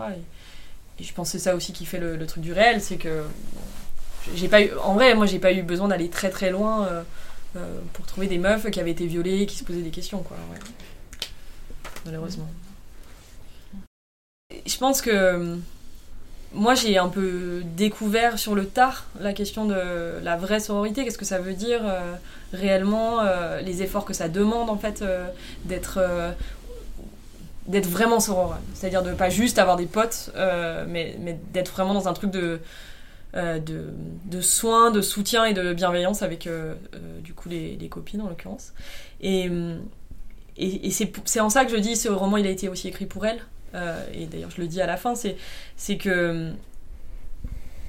Et, je pense que c'est ça aussi qui fait le truc du réel, c'est que j'ai pas eu en vrai moi j'ai pas eu besoin d'aller très très loin euh, euh, pour trouver des meufs qui avaient été violées qui se posaient des questions quoi malheureusement. Je pense que euh, moi j'ai un peu découvert sur le tard la question de la vraie sororité. Qu'est-ce que ça veut dire réellement les efforts que ça demande en fait d'être d'être vraiment sororal c'est-à-dire de pas juste avoir des potes mais, d'être vraiment dans un truc de de, de soins, de soutien et de bienveillance avec euh, euh, du coup les, copines en l'occurrence. Et, c'est en ça que je dis ce roman il a été aussi écrit pour elle. Euh, et d'ailleurs je le dis à la fin, c'est que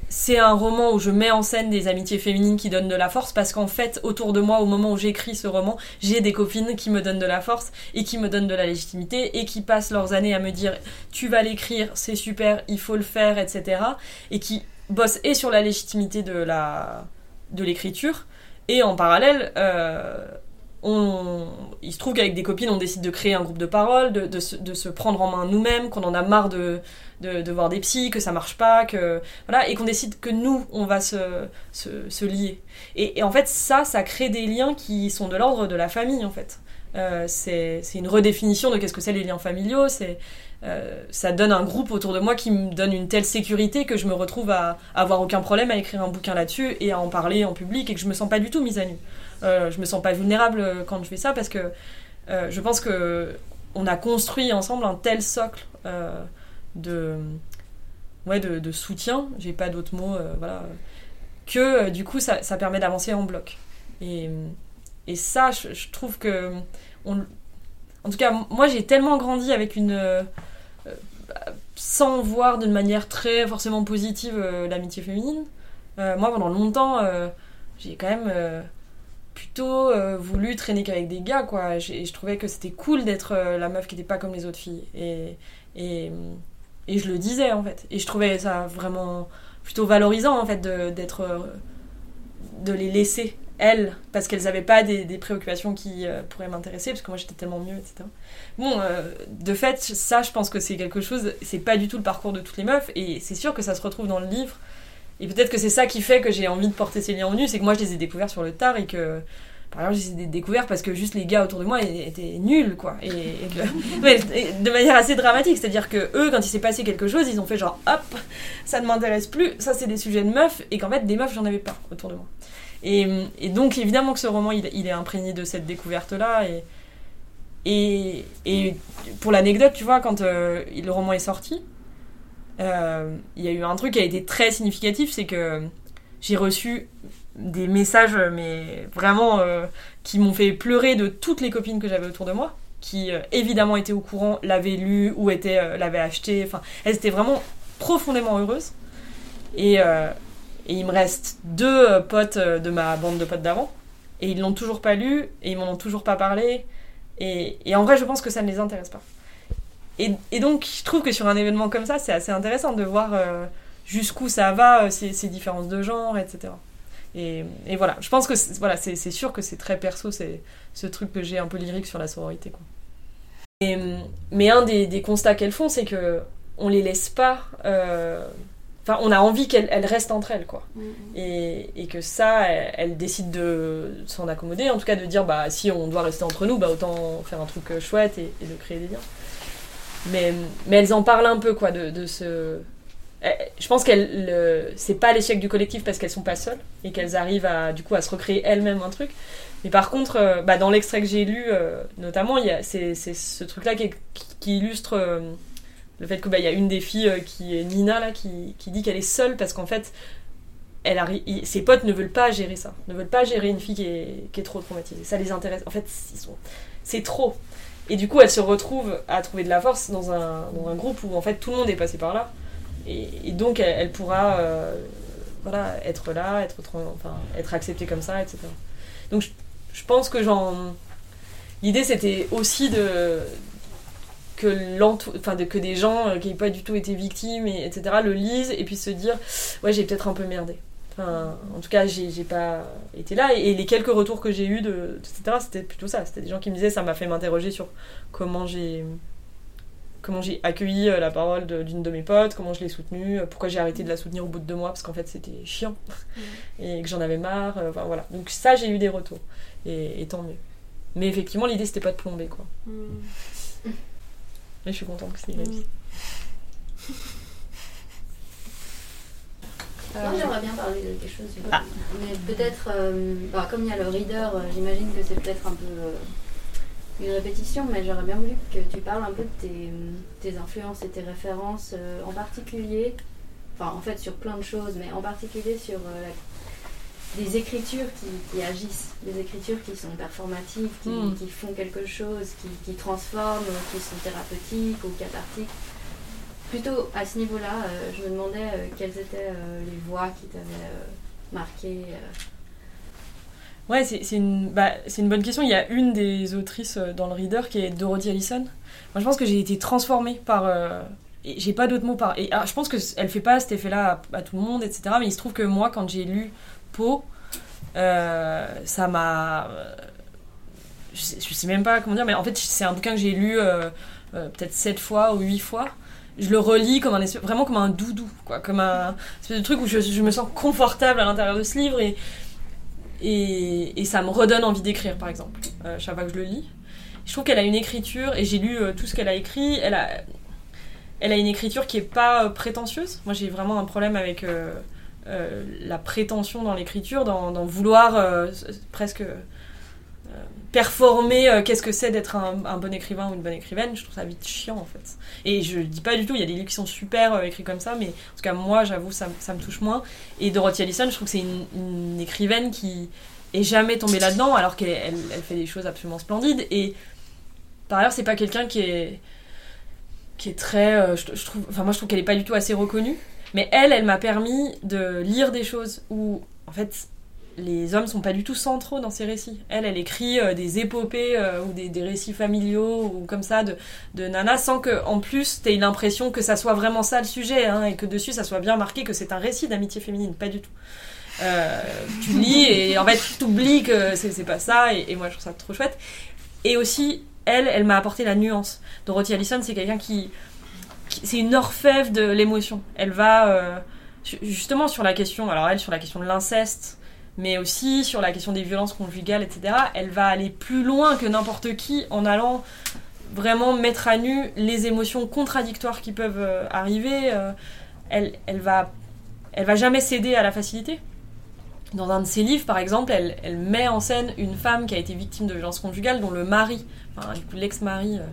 c'est un roman où je mets en scène des amitiés féminines qui donnent de la force parce qu'en fait autour de moi au moment où j'écris ce roman j'ai des copines qui me donnent de la force et qui me donnent de la légitimité et qui passent leurs années à me dire tu vas l'écrire c'est super il faut le faire etc et qui bosse et sur la légitimité de la de l'écriture et en parallèle euh, on, il se trouve qu'avec des copines on décide de créer un groupe de parole de, de, se, de se prendre en main nous-mêmes qu'on en a marre de, de, voir des psys que ça marche pas que voilà et qu'on décide que nous on va se, se, se lier. Et, et en fait ça ça crée des liens qui sont de l'ordre de la famille en fait c'est c'est une redéfinition de qu'est-ce que c'est les liens familiaux euh, ça donne un groupe autour de moi qui me donne une telle sécurité que je me retrouve à, avoir aucun problème à écrire un bouquin là-dessus et à en parler en public et que je me sens pas du tout mise à nu. Euh, je me sens pas vulnérable euh, quand je fais ça parce que euh, je pense que on a construit ensemble un tel socle euh, de ouais de, de soutien, j'ai pas d'autres mots, euh, que euh, du coup ça, permet d'avancer en bloc. Et ça, je, trouve que en tout cas, moi j'ai tellement grandi avec une. euh, sans voir d'une manière très forcément positive euh, l'amitié féminine. Euh, moi pendant longtemps, j'ai quand même plutôt voulu traîner qu'avec des gars, quoi. J'ai- Je trouvais que c'était cool d'être la meuf qui n'était pas comme les autres filles. Et, et, et je le disais en fait. Et je trouvais ça vraiment plutôt valorisant en fait d'être. de les laisser elles, parce qu'elles n'avaient pas des, des préoccupations qui euh, pourraient m'intéresser, parce que moi j'étais tellement mieux, etc. Bon, euh, de fait, ça, je pense que c'est quelque chose, c'est pas du tout le parcours de toutes les meufs, et c'est sûr que ça se retrouve dans le livre. Et peut-être que c'est ça qui fait que j'ai envie de porter ces liens au nu, c'est que moi je les ai découverts sur le tard et que. Par exemple, je les ai découverts parce que juste les gars autour de moi étaient nuls, quoi. Et, et que- ouais, et de manière assez dramatique, c'est-à-dire que eux, quand il s'est passé quelque chose, ils ont fait genre hop, ça ne m'intéresse plus, ça c'est des sujets de meufs, et qu'en fait, des meufs, j'en avais pas autour de moi. Et, donc, évidemment que ce roman, il, est imprégné de cette découverte-là. Et, et, pour l'anecdote, tu vois, quand euh, le roman est sorti, euh, il y a eu un truc qui a été très significatif, c'est que j'ai reçu des messages, mais vraiment, euh, qui m'ont fait pleurer de toutes les copines que j'avais autour de moi, qui évidemment étaient au courant, l'avaient lu ou l'avaient acheté. Enfin, elles étaient vraiment profondément heureuse. Et, et il me reste deux euh, potes euh, de ma bande de potes d'avant. Et ils l'ont toujours pas lu, et ils m'en ont toujours pas parlé. Et, en vrai, je pense que ça ne les intéresse pas. Et, donc, je trouve que sur un événement comme ça, c'est assez intéressant de voir euh, jusqu'où ça va, ces, ces différences de genre, etc. Et, voilà, je pense que c'est- voilà, c'est sûr que c'est très perso, c'est ce truc que j'ai un peu lyrique sur la sororité. Mais un des, constats qu'elles font, c'est que on les laisse pas. Enfin, on a envie qu'elles elles restent entre elles, quoi. Et, et que ça, elles, elles décident de s'en accommoder, en tout cas de dire, bah si on doit rester entre nous, bah autant faire un truc euh, chouette et, et de créer des liens. Mais, mais elles en parlent un peu, quoi, de, de ce. Eh, Je pense qu'elles, le- c'est pas l'échec du collectif parce qu'elles sont pas seules et qu'elles arrivent à, du coup, à se recréer elles-mêmes un truc. Mais par contre, euh, bah, dans l'extrait que j'ai lu, euh, notamment, c'est, c'est ce truc-là qui, qui- illustre le fait que bah, y a une des filles euh, qui est Nina là, qui, qui dit qu'elle est seule parce qu'en fait, elle arri- il- ses potes ne veulent pas gérer ça, ne veulent pas gérer une fille qui est, qui est trop traumatisée. Ça les intéresse. En fait, c'est trop. Et du coup, elle se retrouve à trouver de la force dans un, dans un groupe où en fait tout le monde est passé par là. Et, donc, elle, pourra euh, voilà, être là, être, être acceptée comme ça, etc. Donc, je, je pense que j'en. L'idée, c'était aussi de. Que, de, que des gens euh, qui n'aient pas du tout été victimes, et, etc., le lisent et puis se dire Ouais, j'ai peut-être un peu merdé. Enfin, en tout cas, j'ai pas été là. Et, et les quelques retours que j'ai eus, de, etc., c'était plutôt ça. C'était des gens qui me disaient Ça m'a fait m'interroger sur comment j'ai comment j'ai accueilli euh, la parole d'une de, mes potes, comment je l'ai soutenue, euh, pourquoi j'ai arrêté de la soutenir au bout de deux mois parce qu'en fait c'était chiant et que j'en avais marre. Enfin voilà. Donc ça j'ai eu des retours et, et tant mieux. Mais effectivement l'idée c'était pas de plomber quoi. Mais je suis contente que c'est réussi. Moi, j'aimerais bien parler de quelque chose. Ah. Mais peut-être, euh, bah, comme il y a le reader, euh, j'imagine que c'est peut-être un peu euh, une répétition, mais j'aurais bien voulu que tu parles un peu de tes, tes influences et tes références, euh, en particulier, enfin en fait sur plein de choses, mais en particulier sur euh, la- des écritures qui, qui agissent, des écritures qui sont performatives, qui, Mm. qui font quelque chose, qui, qui transforment, qui sont thérapeutiques ou cathartiques. Plutôt à ce niveau-là, euh, je me demandais euh, quelles étaient euh, les voix qui t'avaient marqué. Ouais, c'est c'est une, bah, c'est une bonne question. Il y a une des autrices dans le reader qui est Dorothy Allison. Moi, je pense que j'ai été transformée par. j'ai pas d'autres mots par. Et alors, je pense qu'elle fait pas cet effet-là à, à tout le monde, etc. Mais il se trouve que moi, quand j'ai lu Euh, ça m'a. Je sais, même pas comment dire, mais en fait, c'est un bouquin que j'ai lu euh, euh, peut-être sept fois ou huit fois. Je le relis comme un vraiment comme un doudou, quoi, comme un espèce de truc où je, me sens confortable à l'intérieur de ce livre et, et, ça me redonne envie d'écrire, par exemple, chaque fois que je le lis. Je trouve qu'elle a une écriture, et j'ai lu tout ce qu'elle a écrit, elle a, elle a une écriture qui est pas prétentieuse. Moi, j'ai vraiment un problème avec euh, la prétention dans l'écriture, dans, vouloir euh, presque euh, performer qu'est-ce que c'est d'être un, bon écrivain ou une bonne écrivaine. Je trouve ça vite chiant, en fait. Et je dis pas du tout, il y a des livres qui sont super écrits comme ça, mais en tout cas, moi, j'avoue, ça, me- touche moins. Et Dorothy Allison, je trouve que c'est une, écrivaine qui est jamais tombée là-dedans, alors qu'elle elle, elle fait des choses absolument splendides. Et par ailleurs, c'est pas quelqu'un qui est qui est très, euh, je, trouve, enfin moi je trouve qu'elle est pas du tout assez reconnue. Mais elle, elle m'a permis de lire des choses où, en fait, les hommes sont pas du tout centraux dans ses récits. Elle, elle écrit euh, des épopées euh, ou des, des récits familiaux ou comme ça de, de Nana sans que, en plus, t'aies l'impression que ça soit vraiment ça le sujet hein, et que dessus ça soit bien marqué que c'est un récit d'amitié féminine. Pas du tout. Tu lis et en fait tu t'oublies que c'est pas ça et moi je trouve ça trop chouette. Et aussi, elle, elle m'a apporté la nuance. Dorothy Allison, c'est quelqu'un qui, c'est une orfèvre de l'émotion. Elle va euh, ju- justement sur la question, alors elle sur la question de l'inceste, mais aussi sur la question des violences conjugales, etc. Elle va aller plus loin que n'importe qui en allant vraiment mettre à nu les émotions contradictoires qui peuvent euh, arriver. euh, elle, elle va, elle va jamais céder à la facilité. Dans un de ses livres, par exemple, elle, met en scène une femme qui a été victime de violences conjugales, dont le mari, enfin l'ex-mari, euh,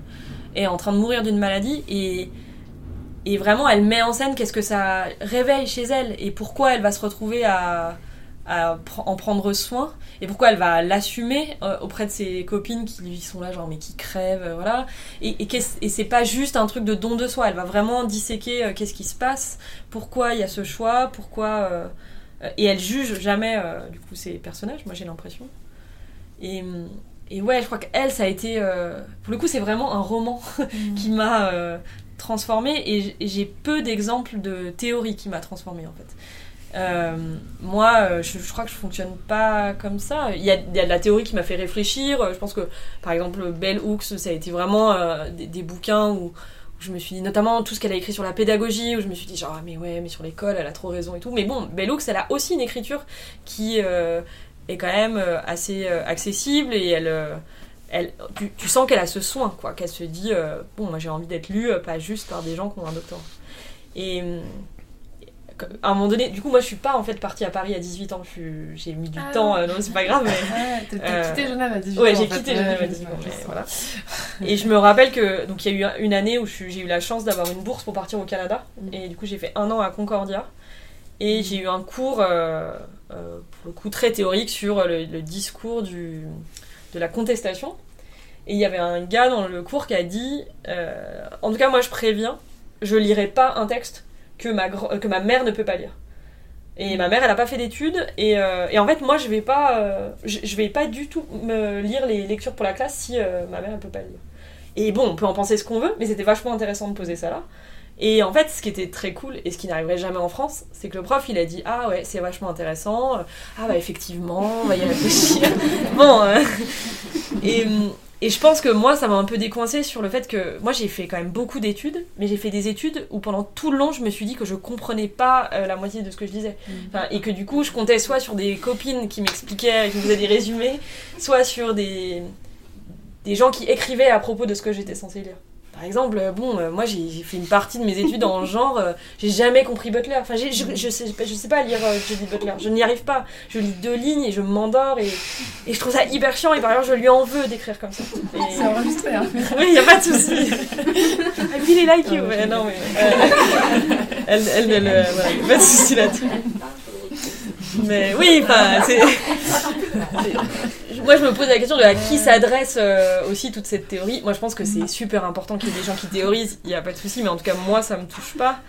est en train de mourir d'une maladie. Et vraiment elle met en scène qu'est-ce que ça réveille chez elle et pourquoi elle va se retrouver à en prendre soin et pourquoi elle va l'assumer euh, auprès de ses copines qui lui sont là genre mais qui crèvent euh, voilà. Et, et c'est pas juste un truc de don de soi. Elle va vraiment disséquer qu'est-ce qui se passe pourquoi il y a ce choix pourquoi et elle juge jamais euh, du coup ces personnages moi j'ai l'impression et, et ouais je crois qu'elle ça a été euh, pour le coup c'est vraiment un roman qui m'a euh, transformée et j'ai peu d'exemples de théorie qui m'a transformée en fait euh, moi, euh, je, je crois que je fonctionne pas comme ça. Il y a, il y a de la théorie qui m'a fait réfléchir. Euh, Je pense que, par exemple, Bell Hooks, ça a été vraiment euh, des, des bouquins où je me suis dit, notamment tout ce qu'elle a écrit sur la pédagogie, où je me suis dit, genre, ah, mais ouais, mais sur l'école, elle a trop raison et tout. Mais bon, Bell Hooks, elle a aussi une écriture qui euh, est quand même euh, assez euh, accessible et elle. elle, tu, sens qu'elle a ce soin, quoi, qu'elle se dit, bon, moi j'ai envie d'être lue, pas juste par des gens qui ont un doctorat. Et, hum, à un moment donné, du coup, moi je suis pas en fait partie à Paris à 18 ans, j'ai mis du Ah. temps, euh, non, c'est pas grave, mais. Ouais, t'as- Euh, quitté Genève à 18 Ouais, ans. j'ai en fait. quitté Ouais, Genève à je 18 ans, mais voilà. Et je me rappelle que donc il y a eu un- une année où j'ai eu la chance d'avoir une bourse pour partir au Canada Mm. et du coup j'ai fait un an à Concordia et j'ai eu un cours euh, euh, pour le coup très théorique sur le, le discours du, de la contestation et il y avait un gars dans le cours qui a dit euh, en tout cas moi je préviens je lirai pas un texte que ma, gr- que ma mère ne peut pas lire et ma mère, elle a pas fait d'études. Et, euh, et en fait, moi, je vais pas, euh, je, je vais pas du tout me lire les lectures pour la classe si euh, ma mère, elle peut pas lire. Et bon, on peut en penser ce qu'on veut, mais c'était vachement intéressant de poser ça là. Et en fait, ce qui était très cool et ce qui n'arriverait jamais en France, c'est que le prof, il a dit Ah ouais, c'est vachement intéressant. Ah bah effectivement, on va y réfléchir. bon. euh, et, et je pense que moi, ça m'a un peu décoincé sur le fait que moi, j'ai fait quand même beaucoup d'études, mais j'ai fait des études où pendant tout le long, je me suis dit que je comprenais pas euh, la moitié de ce que je disais. Enfin, et que du coup, je comptais soit sur des copines qui m'expliquaient, qui me faisaient des résumés, soit sur des, des gens qui écrivaient à propos de ce que j'étais censée lire. Par exemple, euh, bon, euh, moi j'ai fait une partie de mes études en genre, euh, j'ai jamais compris Butler. Enfin, je, je, sais, pas- je sais pas lire euh, Judith Butler, je n'y arrive pas. Je lis deux lignes et je m'endors et, et je trouve ça hyper chiant et par ailleurs je lui en veux d'écrire comme ça. Et- C'est enregistré, hein. oui, il a pas de souci. I really like you. Ouais, non, mais. euh, elle, elle, elle, voilà, y pas de souci là-dessus. Mais oui, c'est. Moi, je me pose la question de à qui s'adresse euh, aussi toute cette théorie. Moi, je pense que c'est super important qu'il y ait des gens qui théorisent, il n'y a pas de souci, mais en tout cas, moi, ça me touche pas.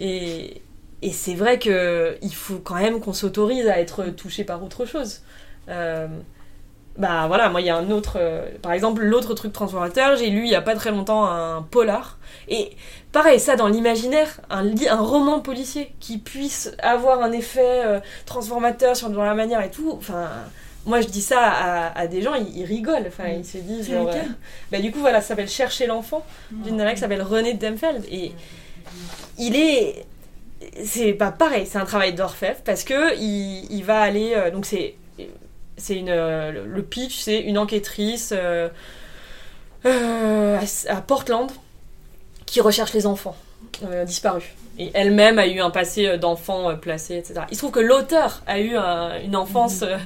Et, et c'est vrai qu'il faut quand même qu'on s'autorise à être touché par autre chose. Euh, bah voilà, moi il y a un autre. euh, par exemple, l'autre truc transformateur, j'ai lu il y a pas très longtemps un polar. Et pareil, ça dans l'imaginaire, un, roman policier qui puisse avoir un effet euh, transformateur sur dans la manière et tout. Enfin, moi je dis ça à, à des gens, ils, ils rigolent. Enfin, ils se disent. Genre, euh, bah, du coup, voilà, ça s'appelle Chercher l'enfant, d'une nana qui s'appelle René Demfeld. Et il est. C'est pas pareil, c'est un travail d'orfèvre parce que il, il va aller. euh, donc c'est. C'est une. le- pitch, c'est une enquêtrice à Portland qui recherche les enfants euh, disparus. Et elle-même a eu un passé euh, d'enfant euh, placé, etc. Il se trouve que l'auteur a eu un- une enfance, euh,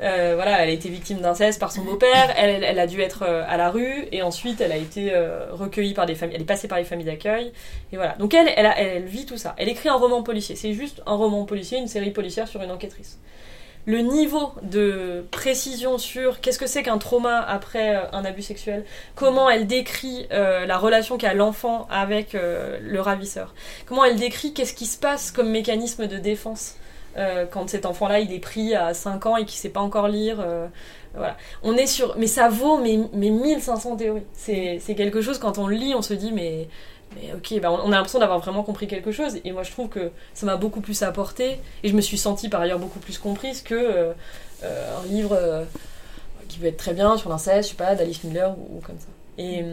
euh, voilà, elle a été victime d'inceste par son beau-père, elle, a dû être à la rue, et ensuite elle a été recueillie par des familles, elle est passée par les familles d'accueil, et voilà. Donc elle, elle, a- elle vit tout ça. Elle écrit un roman policier. C'est juste un roman policier, une série policière sur une enquêtrice. Le niveau de précision sur qu'est-ce que c'est qu'un trauma après euh, un abus sexuel, comment elle décrit euh, la relation qu'a l'enfant avec euh, le ravisseur, comment elle décrit qu'est-ce qui se passe comme mécanisme de défense quand cet enfant-là il est pris à 5 ans et qu'il sait pas encore lire. voilà. On est sur. Mais ça vaut mes 1500 théories. C'est c'est quelque chose, quand on lit, on se dit, mais. Mais ok, bah, on a l'impression d'avoir vraiment compris quelque chose. Et moi, je trouve que ça m'a beaucoup plus apporté. Et je me suis sentie par ailleurs beaucoup plus comprise que euh, euh, un livre euh, qui peut être très bien sur l'inceste, je sais pas, d'Alice Miller ou, comme ça. Et,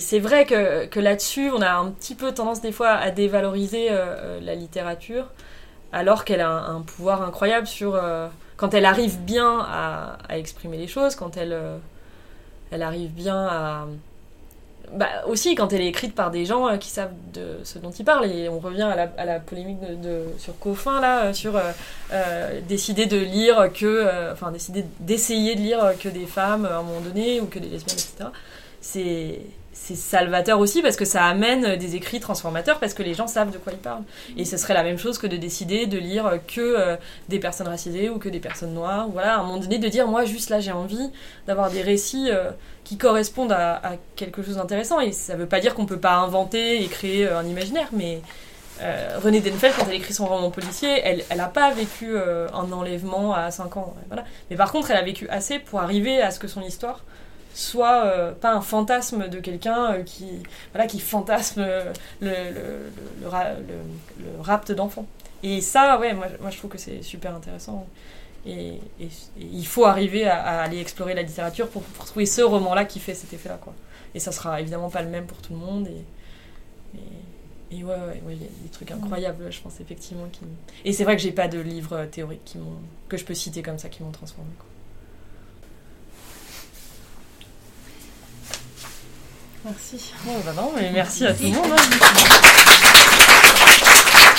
c'est vrai que, là-dessus, on a un petit peu tendance des fois à dévaloriser la littérature, alors qu'elle a un, pouvoir incroyable sur. quand elle arrive bien à, exprimer les choses, quand elle arrive bien à. Bah, aussi quand elle est écrite par des gens euh, qui savent de ce dont ils parlent. Et on revient à la, à la polémique de, sur Coffin, là, euh, sur euh, euh, décider de lire que. Enfin, décider d'essayer de lire que des femmes à un moment donné, ou que des lesbiennes, etc. c'est c'est salvateur aussi parce que ça amène des écrits transformateurs parce que les gens savent de quoi ils parlent. Et ce serait la même chose que de décider de lire que euh, des personnes racisées ou que des personnes noires. Voilà, à un moment donné, de dire moi juste là j'ai envie d'avoir des récits euh, qui correspondent à, quelque chose d'intéressant. Et ça veut pas dire qu'on peut pas inventer et créer euh, un imaginaire, mais Renée Denfeld, quand elle écrit son roman policier, elle elle a pas vécu un enlèvement à 5 ans. Voilà. Mais par contre, elle a vécu assez pour arriver à ce que son histoire soit euh, pas un fantasme de quelqu'un euh, qui voilà qui fantasme euh, le, le, le, le ra- le- le rapt d'enfants et ça ouais moi, moi je trouve que c'est super intéressant. Et, et- et il faut arriver à, à aller explorer la littérature pour, pour trouver ce roman là qui fait cet effet là quoi. Et ça sera évidemment pas le même pour tout le monde. Et, et, et ouais ouais ouais, il y a des trucs incroyables je pense effectivement qui et c'est vrai que j'ai pas de livres théoriques qui m'ont que je peux citer comme ça qui m'ont transformé quoi. Merci. Oh, bah merci à tout le monde. Hein.